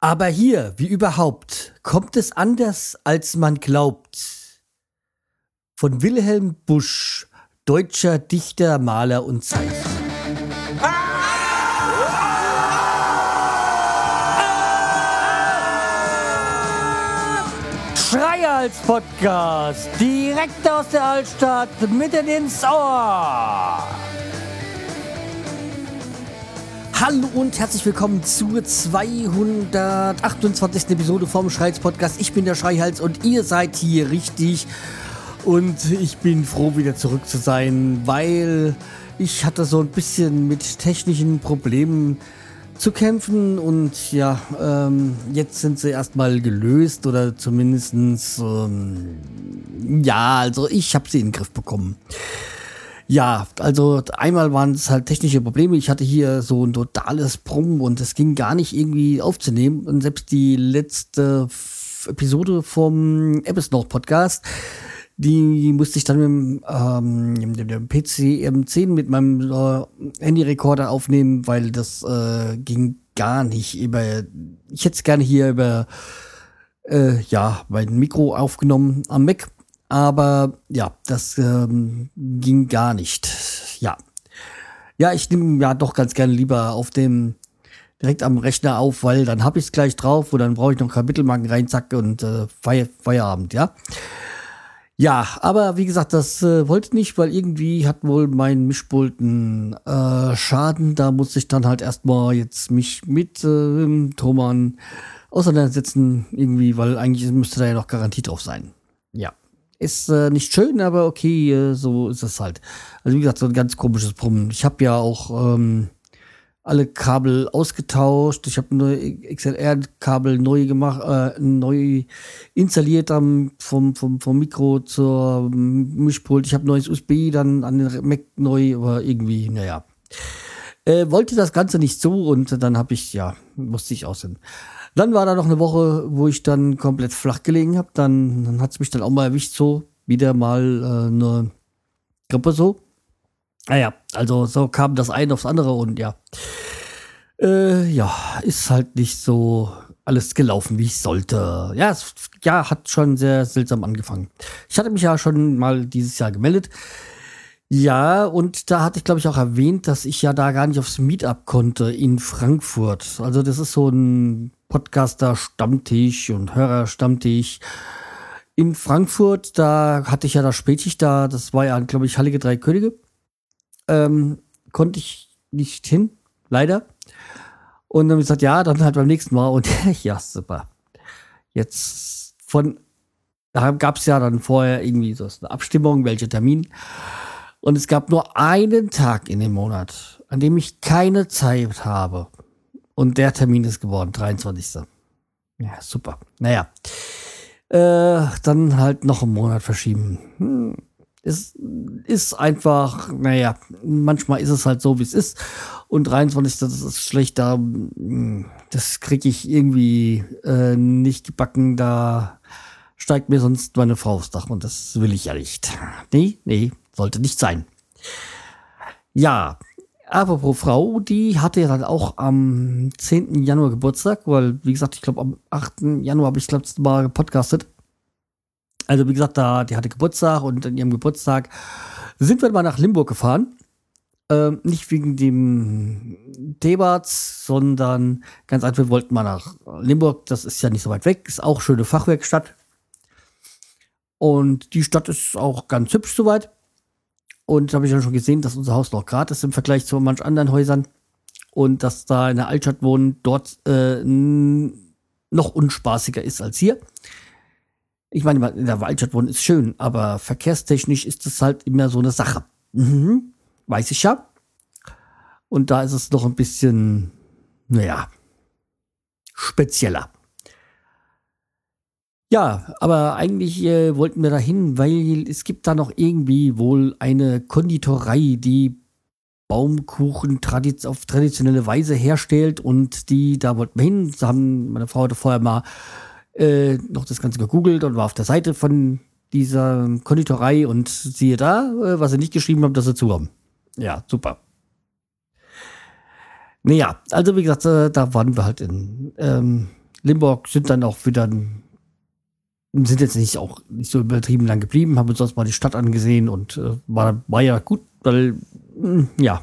Aber hier, wie überhaupt, kommt es anders, als man glaubt. Von Wilhelm Busch, deutscher Dichter, Maler und Zeichner. Schreihals Podcast, direkt aus der Altstadt, mitten ins Ohr. Hallo und herzlich willkommen zur 228. Episode vom Schreihals Podcast. Ich bin der Schreihals und ihr seid hier richtig. Und ich bin froh, wieder zurück zu sein, weil ich hatte so ein bisschen mit technischen Problemen zu kämpfen und ja, ähm, jetzt sind sie erstmal gelöst oder zumindestens ähm, ja, also ich habe sie in den Griff bekommen. Ja, also einmal waren es halt technische Probleme. Ich hatte hier so ein totales Brummen und es ging gar nicht irgendwie aufzunehmen. Und selbst die letzte Episode vom Episode Podcast, die musste ich dann mit dem, ähm, dem, PC M10 mit meinem äh, Handyrekorder aufnehmen, weil das äh, ging gar nicht über. Ich hätte es gerne hier über äh, ja mein Mikro aufgenommen am Mac aber ja, das ähm, ging gar nicht. Ja. Ja, ich nehme ja doch ganz gerne lieber auf dem direkt am Rechner auf, weil dann habe ich es gleich drauf und dann brauche ich noch Kapitelmarken rein, zack, und äh, Feier, Feierabend, ja. Ja, aber wie gesagt, das äh, wollte ich nicht, weil irgendwie hat wohl mein Mischpult einen äh, Schaden. Da muss ich dann halt erstmal jetzt mich mit äh, Thomann auseinandersetzen, irgendwie, weil eigentlich müsste da ja noch Garantie drauf sein. Ja. Ist äh, nicht schön, aber okay, äh, so ist es halt. Also wie gesagt, so ein ganz komisches Brummen. Ich habe ja auch ähm, alle Kabel ausgetauscht. Ich habe neue XLR-Kabel neu gemacht, äh, neu installiert am, vom, vom, vom Mikro zur Mischpult. Ich habe neues USB dann an den Mac neu, aber irgendwie, naja. Äh, wollte das Ganze nicht so und dann habe ich, ja, musste ich aussehen. Dann war da noch eine Woche, wo ich dann komplett flach gelegen habe. Dann, dann hat es mich dann auch mal erwischt, so wieder mal äh, eine Grippe so. Naja, ah also so kam das eine aufs andere und ja. Äh, ja, ist halt nicht so alles gelaufen, wie ich sollte. Ja, es ja, hat schon sehr seltsam angefangen. Ich hatte mich ja schon mal dieses Jahr gemeldet. Ja, und da hatte ich, glaube ich, auch erwähnt, dass ich ja da gar nicht aufs Meetup konnte in Frankfurt. Also das ist so ein Podcaster-Stammtisch und Hörer-Stammtisch. In Frankfurt, da hatte ich ja das Spätschicht da, das war ja, glaube ich, Hallige Drei Könige. Ähm, konnte ich nicht hin, leider. Und dann habe ich gesagt, ja, dann halt beim nächsten Mal. Und ja, super. Jetzt von, da gab es ja dann vorher irgendwie so eine Abstimmung, welcher Termin. Und es gab nur einen Tag in dem Monat, an dem ich keine Zeit habe. Und der Termin ist geworden, 23. Ja, super. Naja. Äh, dann halt noch einen Monat verschieben. Hm. Es ist einfach, naja, manchmal ist es halt so, wie es ist. Und 23. das ist schlecht, da, hm, das kriege ich irgendwie äh, nicht gebacken. Da steigt mir sonst meine Frau aufs Dach und das will ich ja nicht. Nee, nee, sollte nicht sein. Ja, Apropos Frau, die hatte ja dann auch am 10. Januar Geburtstag, weil, wie gesagt, ich glaube, am 8. Januar habe ich das letzte Mal gepodcastet. Also, wie gesagt, da, die hatte Geburtstag und an ihrem Geburtstag sind wir mal nach Limburg gefahren. Ähm, nicht wegen dem Thebats, sondern ganz einfach, wir wollten mal nach Limburg. Das ist ja nicht so weit weg, ist auch schöne Fachwerkstatt. Und die Stadt ist auch ganz hübsch soweit. Und habe ich ja schon gesehen, dass unser Haus noch gratis ist im Vergleich zu manch anderen Häusern. Und dass da in der Altstadt wohnen dort äh, noch unspaßiger ist als hier. Ich meine, in der Altstadt wohnen ist schön, aber verkehrstechnisch ist das halt immer so eine Sache. Mhm. Weiß ich ja. Und da ist es noch ein bisschen, naja, spezieller. Ja, aber eigentlich äh, wollten wir dahin, weil es gibt da noch irgendwie wohl eine Konditorei, die Baumkuchen tradiz auf traditionelle Weise herstellt und die, da wollten wir hin. Haben, meine Frau hatte vorher mal äh, noch das Ganze gegoogelt und war auf der Seite von dieser Konditorei und siehe da, äh, was sie nicht geschrieben haben, dass sie zu haben. Ja, super. Naja, also wie gesagt, äh, da waren wir halt in, ähm, Limburg sind dann auch wieder, sind jetzt nicht auch nicht so übertrieben lang geblieben, haben uns sonst mal die Stadt angesehen und äh, war, war ja gut, weil, mh, hm, ja.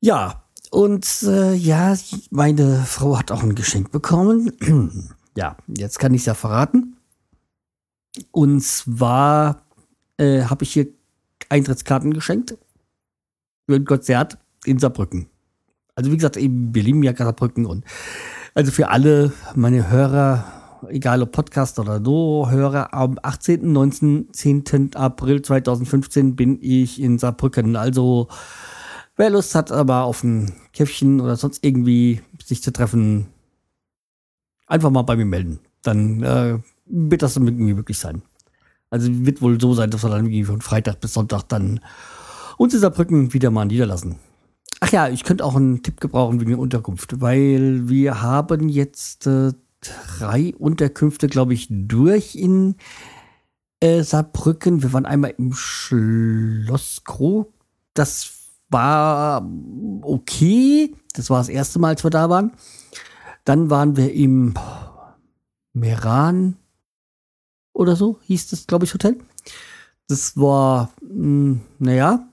Ja, und äh, ja, meine Frau hat auch ein Geschenk bekommen. ja, jetzt kann ich es ja verraten. Und zwar äh, habe ich hier Eintrittskarten geschenkt für ein Konzert in Saarbrücken. Also wie gesagt, eben, wir lieben ja Saarbrücken und also für alle meine Hörer, egal ob Podcast oder so, Hörer, am 18., 19., 10. April 2015 bin ich in Saarbrücken. Also wer Lust hat, aber auf ein Käffchen oder sonst irgendwie sich zu treffen, einfach mal bei mir melden. Dann äh, wird das irgendwie möglich sein. Also wird wohl so sein, dass wir dann irgendwie von Freitag bis Sonntag dann uns in Saarbrücken wieder mal niederlassen. Ach ja, ich könnte auch einen Tipp gebrauchen wegen der Unterkunft, weil wir haben jetzt äh, drei Unterkünfte, glaube ich, durch in äh, Saarbrücken. Wir waren einmal im Schloss Kroh. Das war okay. Das war das erste Mal, als wir da waren. Dann waren wir im Meran oder so, hieß das, glaube ich, Hotel. Das war, hm, naja.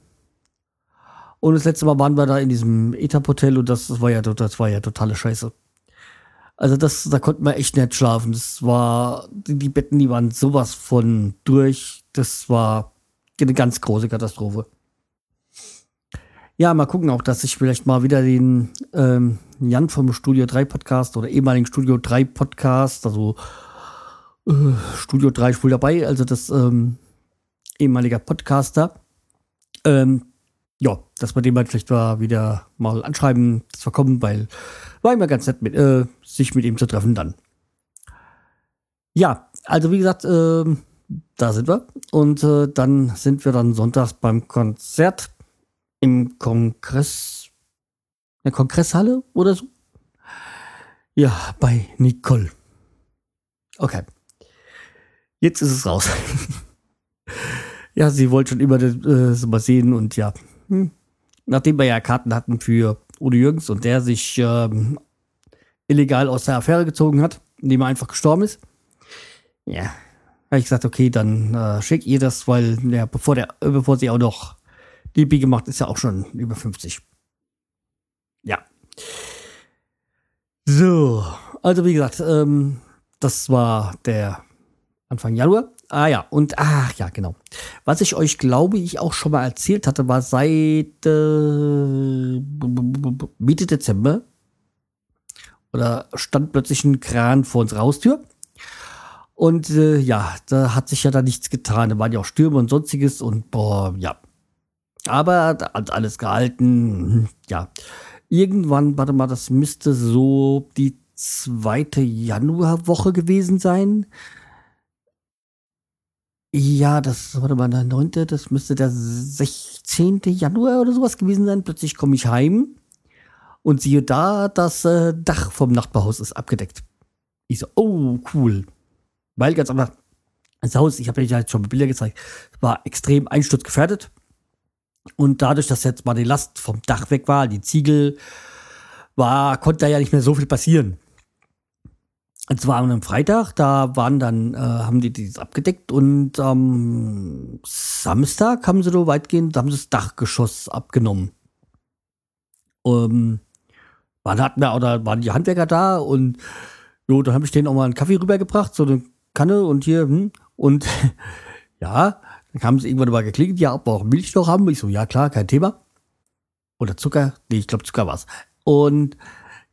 Und das letzte Mal waren wir da in diesem Etap-Hotel und das, das, war ja, das war ja totale Scheiße. Also das, da konnten wir echt nicht schlafen. Das war, die, Betten, die waren sowas von durch. Das war eine ganz große Katastrophe. Ja, mal gucken auch, dass ich vielleicht mal wieder den ähm, Jan vom Studio 3 Podcast oder ehemaligen Studio 3 Podcast, also äh, Studio 3 ist wohl dabei, also das ähm, ehemaliger Podcaster. Ähm, ja, dass wir den mal vielleicht mal wieder mal anschreiben, dass wir kommen, weil war immer ganz nett, mit, äh, sich mit ihm zu treffen dann. Ja, also wie gesagt, äh, da sind wir. Und äh, dann sind wir dann sonntags beim Konzert im Kongress, in der Kongresshalle oder so. Ja, bei Nicole. Okay. Jetzt ist es raus. ja, sie wollte schon immer äh, mal sehen und ja. Hm. Nachdem wir ja Karten hatten für Udo Jürgens und der sich ähm, illegal aus der Affäre gezogen hat, indem er einfach gestorben ist. Ja, habe ich gesagt, okay, dann äh, schick ihr das, weil ja, bevor, der, bevor sie auch noch DB gemacht, ist ja auch schon über 50. Ja. So, also wie gesagt, ähm, das war der Anfang Januar. Ah ja, und ach ja, genau. Was ich euch, glaube ich, auch schon mal erzählt hatte, war seit äh, Mitte Dezember oder stand plötzlich ein Kran vor unserer Haustür. Und äh, ja, da hat sich ja da nichts getan. Da waren ja auch Stürme und sonstiges und boah, ja. Aber da hat alles gehalten. Ja. Irgendwann, warte mal, das müsste so die zweite Januarwoche gewesen sein. Ja, das, mal, der 9., das müsste der 16. Januar oder sowas gewesen sein. Plötzlich komme ich heim und siehe da, das äh, Dach vom Nachbarhaus ist abgedeckt. Ich so, oh, cool. Weil ganz einfach, das Haus, ich habe euch ja jetzt schon Bilder gezeigt, war extrem einsturzgefährdet. Und dadurch, dass jetzt mal die Last vom Dach weg war, die Ziegel, war, konnte da ja nicht mehr so viel passieren. Und zwar einem Freitag, da waren dann, äh, haben die das abgedeckt und am ähm, Samstag haben sie so weitgehend, da haben sie das Dachgeschoss abgenommen. Ähm, waren, hatten wir, oder waren die Handwerker da und jo, dann habe ich denen auch mal einen Kaffee rübergebracht, so eine Kanne und hier, hm, und ja, dann haben sie irgendwann mal geklingelt, ja, ob wir auch Milch noch haben. Ich so, ja klar, kein Thema. Oder Zucker? Nee, ich glaube Zucker war's. Und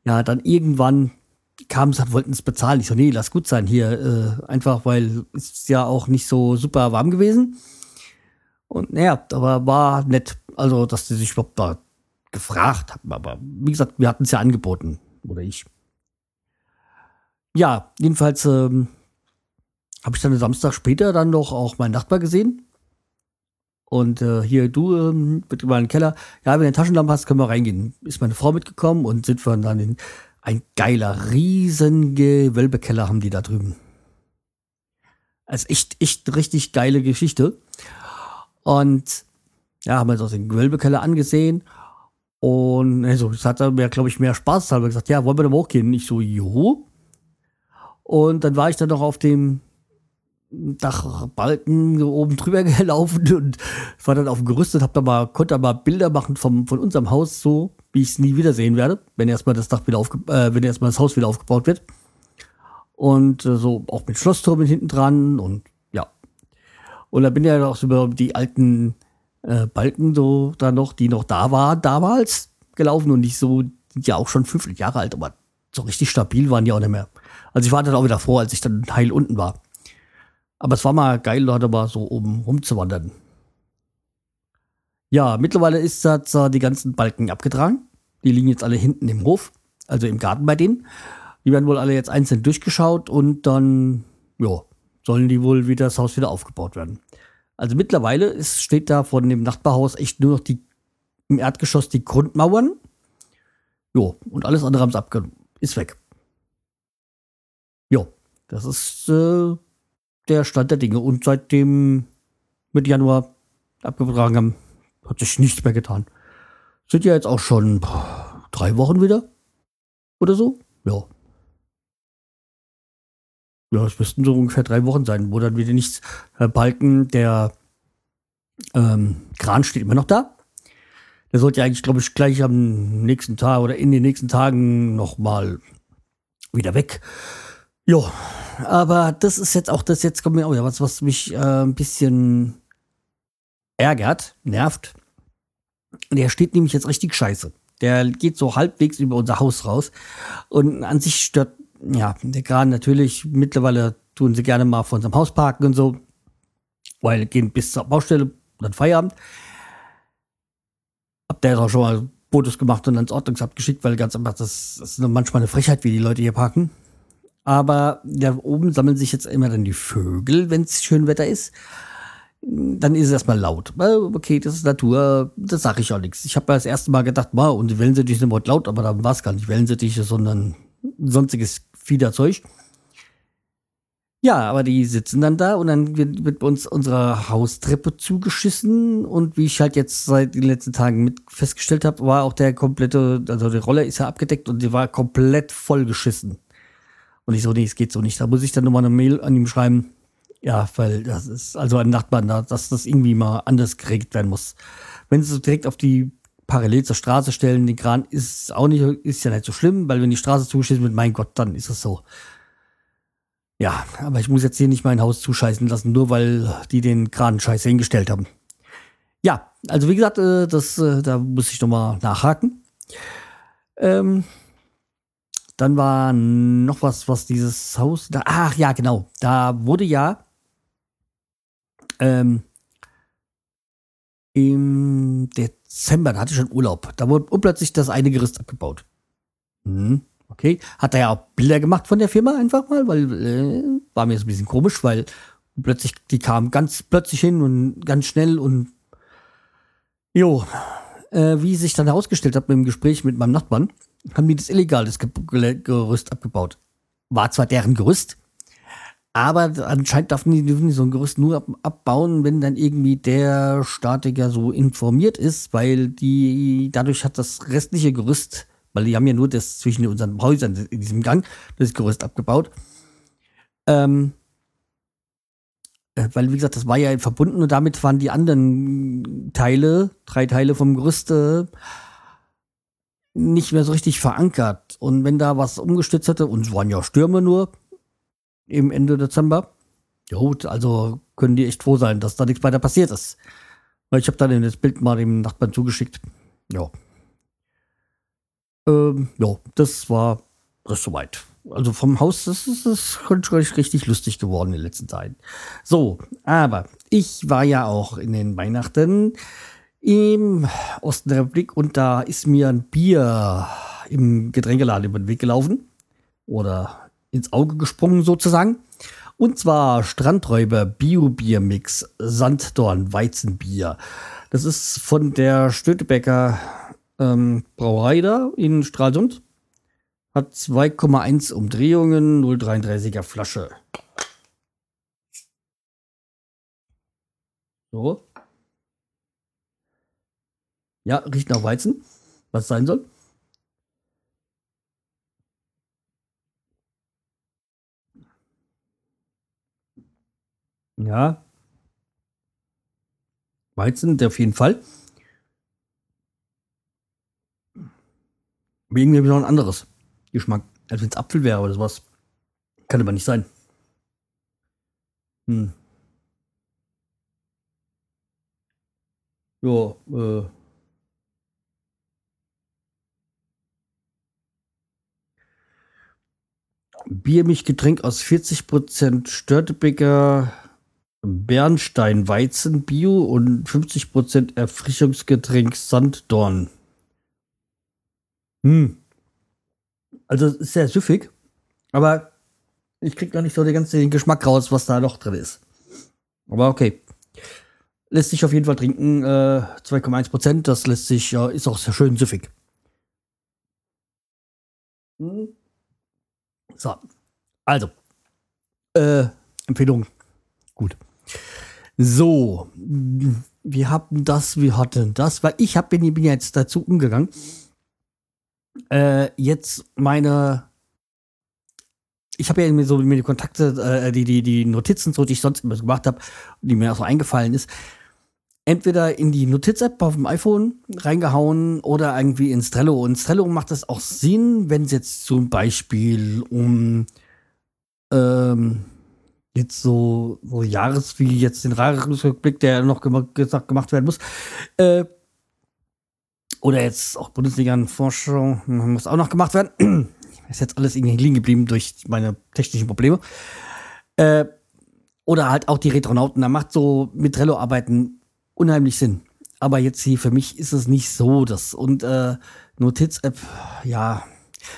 ja, dann irgendwann kamen sie, wollten es bezahlen. Ich so, nee, lass gut sein hier. Äh, einfach, weil es ja auch nicht so super warm gewesen. Und naja, aber war nett. Also, dass sie sich überhaupt da gefragt. Aber wie gesagt, wir hatten es ja angeboten. Oder ich. Ja, jedenfalls ähm, habe ich dann Samstag später dann noch auch meinen Nachbar gesehen. Und äh, hier, du, ähm, bitte mal in den Keller. Ja, wenn du eine Taschenlampe hast, können wir reingehen. Ist meine Frau mitgekommen und sind wir dann in ein geiler, riesen Gewölbekeller haben die da drüben. Also echt, echt richtig geile Geschichte. Und ja, haben wir uns auch den Gewölbekeller angesehen. Und also, das hat er mir, glaube ich, mehr Spaß halber gesagt, ja, wollen wir da hochgehen? Ich so, jo. Und dann war ich dann noch auf dem Dachbalken oben drüber gelaufen und war dann auf dem Gerüst und hab da mal, konnte da mal Bilder machen vom, von unserem Haus, so wie ich es nie wiedersehen werde, wenn erstmal das Dach wieder aufge äh, wenn erstmal das Haus wieder aufgebaut wird. Und äh, so auch mit Schlossturm hinten dran und ja. Und da bin ich ja auch so über die alten äh, Balken so da noch, die noch da waren damals gelaufen und nicht so, sind ja auch schon 50 Jahre alt, aber so richtig stabil waren die auch nicht mehr. Also ich war dann auch wieder froh, als ich dann heil unten war. Aber es war mal geil, da mal so oben rumzuwandern. Ja, mittlerweile ist das die ganzen Balken abgetragen. Die liegen jetzt alle hinten im Hof, also im Garten bei denen. Die werden wohl alle jetzt einzeln durchgeschaut und dann, ja, sollen die wohl wieder das Haus wieder aufgebaut werden. Also mittlerweile ist, steht da von dem Nachbarhaus echt nur noch die im Erdgeschoss die Grundmauern. Jo, und alles andere haben sie abgenommen. Ist weg. Jo, das ist äh, der Stand der Dinge. Und seitdem mit Januar abgetragen haben, hat sich nichts mehr getan. Sind ja jetzt auch schon boah, drei Wochen wieder. Oder so? Ja. Ja, es müssten so ungefähr drei Wochen sein, wo dann wieder nichts. Herr Balken, der ähm, Kran steht immer noch da. Der sollte ja eigentlich, glaube ich, gleich am nächsten Tag oder in den nächsten Tagen nochmal wieder weg. Ja, aber das ist jetzt auch das, jetzt kommt mir auch wieder was, was mich äh, ein bisschen ärgert, nervt. Der steht nämlich jetzt richtig scheiße. Der geht so halbwegs über unser Haus raus. Und an sich stört, ja, Kran natürlich, mittlerweile tun sie gerne mal vor unserem Haus parken und so, weil gehen bis zur Baustelle, dann Feierabend. Hab der auch schon mal Fotos gemacht und ans Ordnungsamt geschickt, weil ganz einfach, das, das ist manchmal eine Frechheit, wie die Leute hier parken. Aber da oben sammeln sich jetzt immer dann die Vögel, wenn es schön Wetter ist. Dann ist es erstmal laut. Okay, das ist Natur, das sage ich auch nichts. Ich habe das erste Mal gedacht, wow, und die Wellensittiche sind Wort laut, aber da war es gar nicht Wellensittiche, sondern sonstiges Fiederzeug. Ja, aber die sitzen dann da und dann wird, wird uns unsere Haustreppe zugeschissen und wie ich halt jetzt seit den letzten Tagen mit festgestellt habe, war auch der komplette, also die Rolle ist ja abgedeckt und die war komplett vollgeschissen. Und ich so, nee, es geht so nicht. Da muss ich dann nochmal eine Mail an ihm schreiben. Ja, weil das ist also ein Nachbarn da, dass das irgendwie mal anders geregelt werden muss. Wenn sie so direkt auf die parallel zur Straße stellen, den Kran ist auch nicht, ist ja nicht so schlimm, weil wenn die Straße zugeschissen wird, mein Gott, dann ist es so. Ja, aber ich muss jetzt hier nicht mein Haus zuscheißen lassen, nur weil die den Kran scheiße hingestellt haben. Ja, also wie gesagt, äh, das, äh, da muss ich nochmal nachhaken. Ähm, dann war noch was, was dieses Haus. Da, ach ja, genau. Da wurde ja ähm, im Dezember, da hatte ich schon Urlaub. Da wurde plötzlich das eine Gerüst abgebaut. Hm, okay. Hat er ja auch Bilder gemacht von der Firma einfach mal, weil äh, war mir jetzt ein bisschen komisch, weil plötzlich, die kamen ganz plötzlich hin und ganz schnell und jo, äh, wie sich dann herausgestellt hat mit dem Gespräch mit meinem Nachbarn, haben die das illegal, das Gerüst abgebaut. War zwar deren Gerüst, aber anscheinend dürfen die, dürfen die so ein Gerüst nur ab, abbauen, wenn dann irgendwie der Statiker so informiert ist, weil die, dadurch hat das restliche Gerüst, weil die haben ja nur das zwischen unseren Häusern in diesem Gang, das Gerüst abgebaut. Ähm, äh, weil, wie gesagt, das war ja verbunden und damit waren die anderen Teile, drei Teile vom Gerüst, äh, nicht mehr so richtig verankert. Und wenn da was umgestützt hätte, und es waren ja Stürme nur im Ende Dezember, ja gut, also können die echt froh sein, dass da nichts weiter passiert ist. Weil ich habe dann das Bild mal dem Nachbarn zugeschickt. Ja. Ähm, ja, das war das soweit. Also vom Haus, das ist, das ist richtig lustig geworden in den letzten Zeiten. So, aber ich war ja auch in den Weihnachten im Osten der Republik und da ist mir ein Bier im Getränkeladen über den Weg gelaufen oder ins Auge gesprungen sozusagen. Und zwar Strandräuber Bio-Bier-Mix Sanddorn Weizenbier. Das ist von der Stötebecker ähm, Brauerei da in Stralsund. Hat 2,1 Umdrehungen, 0,33er Flasche. So. Ja, riecht nach Weizen. was sein soll. Ja. Weizen, der auf jeden Fall. Irgendwie habe ich noch ein anderes Geschmack, als wenn es Apfel wäre oder sowas. Kann aber nicht sein. Hm. Ja, äh. Biermischgetränk aus 40% Störtebeker Bernsteinweizen Bio und 50% Erfrischungsgetränk Sanddorn. Hm. Also sehr süffig, aber ich krieg noch nicht so den ganzen Geschmack raus, was da noch drin ist. Aber okay. Lässt sich auf jeden Fall trinken. Äh, 2,1% Das lässt sich, ja, ist auch sehr schön süffig. Hm. So. Also. Äh, Empfehlung. Gut. So. Wir haben das, wir hatten das, weil ich hab, bin, bin jetzt dazu umgegangen. Äh, jetzt meine ich habe ja mir so mir die Kontakte, äh, die, die, die Notizen, so die ich sonst immer gemacht habe, die mir auch so eingefallen ist, entweder in die Notiz-App auf dem iPhone reingehauen oder irgendwie ins Trello. Und Trello macht das auch Sinn, wenn es jetzt zum Beispiel um ähm, jetzt so, so Jahres, wie jetzt den Jahresrückblick, der noch gesagt, gemacht werden muss, äh, oder jetzt auch Bundesliga-Forschung muss auch noch gemacht werden. Ist jetzt alles irgendwie liegen geblieben durch meine technischen Probleme. Äh, oder halt auch die Retronauten. Da macht so mit Trello arbeiten unheimlich Sinn. Aber jetzt hier für mich ist es nicht so. Das und äh, Notiz-App, ja.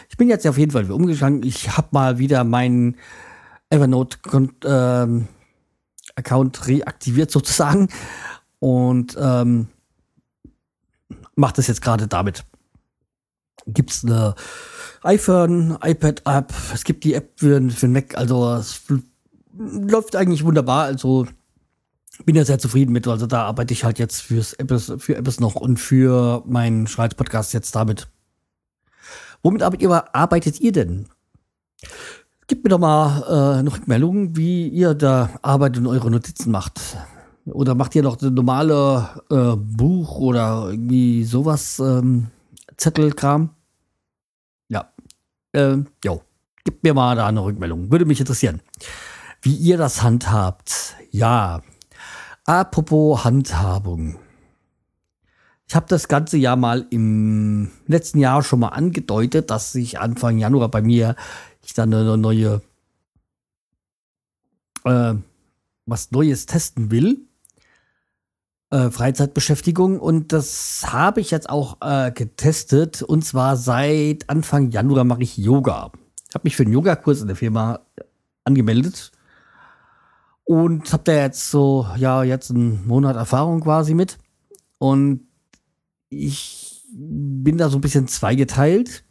Ich bin jetzt auf jeden Fall umgegangen. Ich habe mal wieder meinen Evernote-Account ähm, reaktiviert sozusagen und ähm, mache das jetzt gerade damit. Gibt es eine iPhone, iPad-App, es gibt die App für, für Mac, also es läuft eigentlich wunderbar. Also bin ja sehr zufrieden mit. Also da arbeite ich halt jetzt fürs Apps, für Apps noch und für meinen Schreiz-Podcast jetzt damit. Womit arbeitet ihr denn? Gebt mir doch mal äh, eine Rückmeldung, wie ihr da arbeitet und eure Notizen macht. Oder macht ihr noch eine normale äh, Buch oder irgendwie sowas, ähm, Zettelkram? Ja. Ähm, jo. Gebt mir mal da eine Rückmeldung. Würde mich interessieren. Wie ihr das handhabt. Ja. Apropos Handhabung. Ich habe das ganze Jahr mal im letzten Jahr schon mal angedeutet, dass ich Anfang Januar bei mir ich dann eine neue äh, was Neues testen will. Äh, Freizeitbeschäftigung und das habe ich jetzt auch äh, getestet und zwar seit Anfang Januar mache ich Yoga. Ich habe mich für einen Yogakurs in der Firma angemeldet und habe da jetzt so, ja, jetzt einen Monat Erfahrung quasi mit. Und ich bin da so ein bisschen zweigeteilt.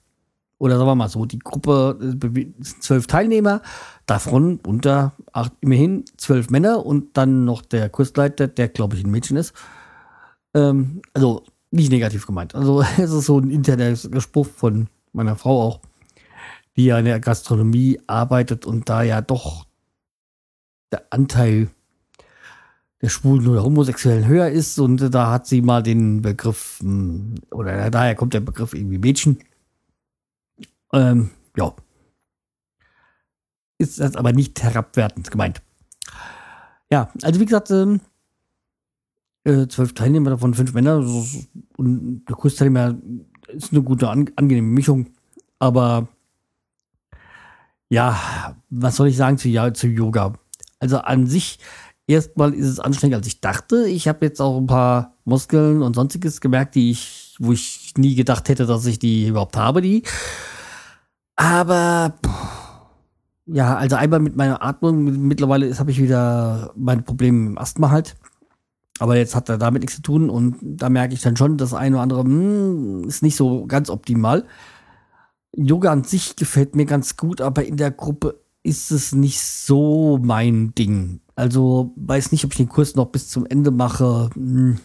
Oder sagen wir mal so, die Gruppe äh, sind zwölf Teilnehmer, davon unter acht, immerhin zwölf Männer und dann noch der Kursleiter, der glaube ich ein Mädchen ist. Ähm, also nicht negativ gemeint. Also es ist so ein interner Spruch von meiner Frau auch, die ja in der Gastronomie arbeitet und da ja doch der Anteil Schwulen oder Homosexuellen höher ist. Und da hat sie mal den Begriff, hm, oder daher kommt der Begriff irgendwie Mädchen. Ähm, ja. Ist das aber nicht herabwertend gemeint. Ja, also wie gesagt, ähm, äh, zwölf Teilnehmer, davon fünf Männer. Und der Kursteilnehmer ist eine gute, angenehme Mischung. Aber ja, was soll ich sagen zu, ja, zu Yoga? Also an sich, erstmal ist es anstrengender, als ich dachte. Ich habe jetzt auch ein paar Muskeln und sonstiges gemerkt, die ich, wo ich nie gedacht hätte, dass ich die überhaupt habe, die. Aber ja, also einmal mit meiner Atmung, mittlerweile habe ich wieder meine Probleme mit dem Asthma halt. Aber jetzt hat er damit nichts zu tun und da merke ich dann schon, das eine oder andere mh, hm, ist nicht so ganz optimal. Yoga an sich gefällt mir ganz gut, aber in der Gruppe ist es nicht so mein Ding. Also weiß nicht, ob ich den Kurs noch bis zum Ende mache. Hm.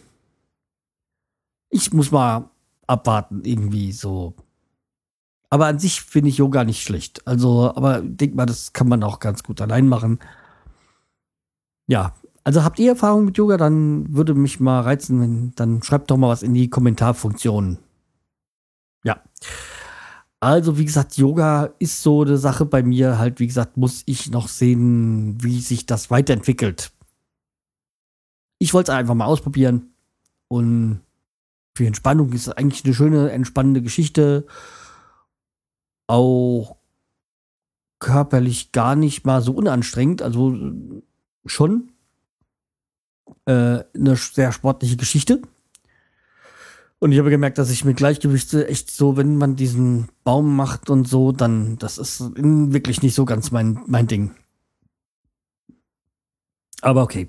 Ich muss mal abwarten, irgendwie so. Aber an sich finde ich Yoga nicht schlecht. Also, aber denk mal, das kann man auch ganz gut allein machen. Ja, also habt ihr Erfahrung mit Yoga, dann würde mich mal reizen, wenn, dann schreibt doch mal was in die Kommentarfunktion. Ja. Also, wie gesagt, Yoga ist so eine Sache bei mir. Halt, wie gesagt, muss ich noch sehen, wie sich das weiterentwickelt. Ich wollte es einfach mal ausprobieren. Und für Entspannung ist es eigentlich eine schöne, entspannende Geschichte. Auch körperlich gar nicht mal so unanstrengend. Also schon äh, eine sehr sportliche Geschichte. Und ich habe gemerkt, dass ich mit Gleichgewicht echt so, wenn man diesen Baum macht und so, dann, das ist wirklich nicht so ganz mein, mein Ding. Aber okay.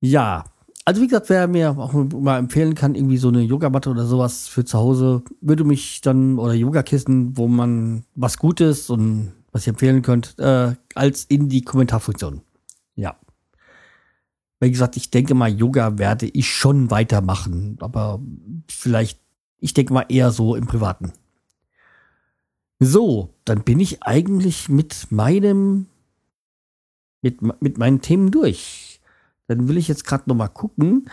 Ja, also wie gesagt, wer mir auch mal empfehlen kann, irgendwie so eine Yogamatte oder sowas für zu Hause, würde mich dann, oder Yogakissen, wo man was Gutes und was ihr empfehlen könnt, äh, als in die Kommentarfunktion. Wie gesagt, ich denke mal, Yoga werde ich schon weitermachen, aber vielleicht, ich denke mal eher so im Privaten. So, dann bin ich eigentlich mit meinem, mit, mit meinen Themen durch. Dann will ich jetzt gerade noch mal gucken,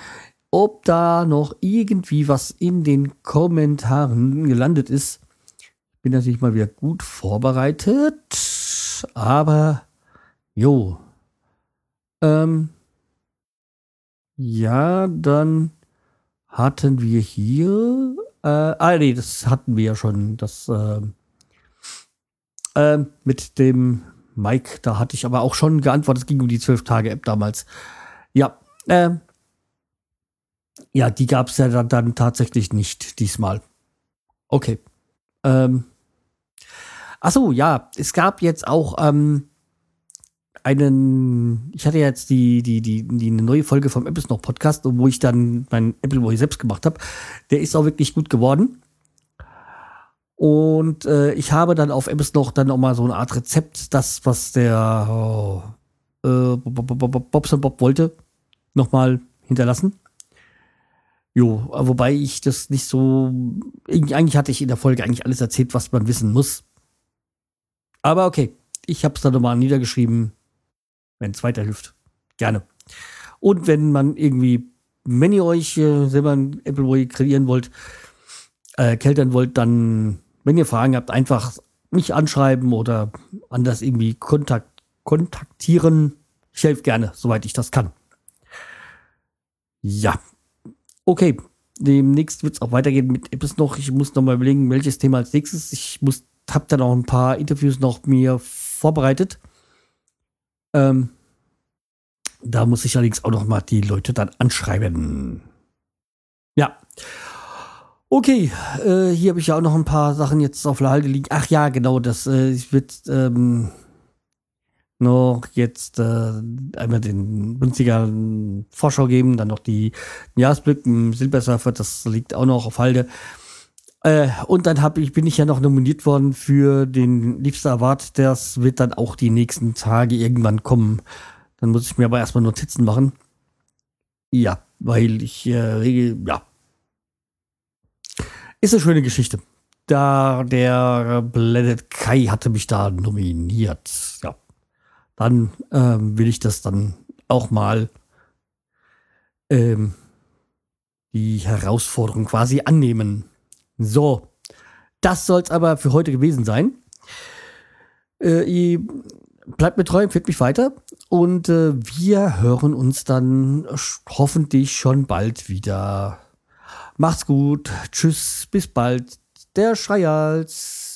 ob da noch irgendwie was in den Kommentaren gelandet ist. Bin natürlich mal wieder gut vorbereitet, aber jo. Ähm, ja, dann hatten wir hier. Äh, ah, nee, das hatten wir ja schon. Das äh, äh, mit dem Mike, da hatte ich aber auch schon geantwortet. Es ging um die 12-Tage-App damals. Ja, äh, ja, die gab es ja dann, dann, tatsächlich nicht diesmal. Okay. Ähm. Achso, ja, es gab jetzt auch ähm, einen, ich hatte jetzt die, die, die, die eine neue Folge vom Apple noch Podcast, wo ich dann mein Apple Boy selbst gemacht habe. Der ist auch wirklich gut geworden. Und äh, ich habe dann auf Apple noch dann auch mal so eine Art Rezept, das, was der oh, äh, Bobson Bob wollte, nochmal hinterlassen. Jo, wobei ich das nicht so. Eigentlich hatte ich in der Folge eigentlich alles erzählt, was man wissen muss. Aber okay, ich habe es dann nochmal niedergeschrieben wenn es weiterhilft. Gerne. Und wenn man irgendwie, wenn ihr euch äh, selber ein Appleboy kreieren wollt, äh, keltern wollt, dann, wenn ihr Fragen habt, einfach mich anschreiben oder anders irgendwie kontakt, kontaktieren. Ich helfe gerne, soweit ich das kann. Ja. Okay. Demnächst wird es auch weitergehen mit Apps noch. Ich muss noch mal überlegen, welches Thema als nächstes. Ich muss, habe da noch ein paar Interviews noch mir vorbereitet. Ähm, da muss ich allerdings auch noch mal die Leute dann anschreiben. Ja. Okay, äh, hier habe ich ja auch noch ein paar Sachen jetzt auf der Halde liegen. Ach ja, genau, das äh, wird ähm, noch jetzt äh, einmal den günstiger Vorschau geben, dann noch die Jahresblick im Silbersurfer, das liegt auch noch auf Halde. Äh, und dann hab ich, bin ich ja noch nominiert worden für den Liebster Award. Das wird dann auch die nächsten Tage irgendwann kommen. Dann muss ich mir aber erstmal Notizen machen. Ja, weil ich äh, ja. Ist eine schöne Geschichte. Da der Blended Kai hatte mich da nominiert. Ja. Dann ähm, will ich das dann auch mal ähm, die Herausforderung quasi annehmen. So, das soll es aber für heute gewesen sein. Äh, bleibt mir treu, empfiehlt mich weiter. Und äh, wir hören uns dann hoffentlich schon bald wieder. Macht's gut. Tschüss, bis bald. Der Schreihals.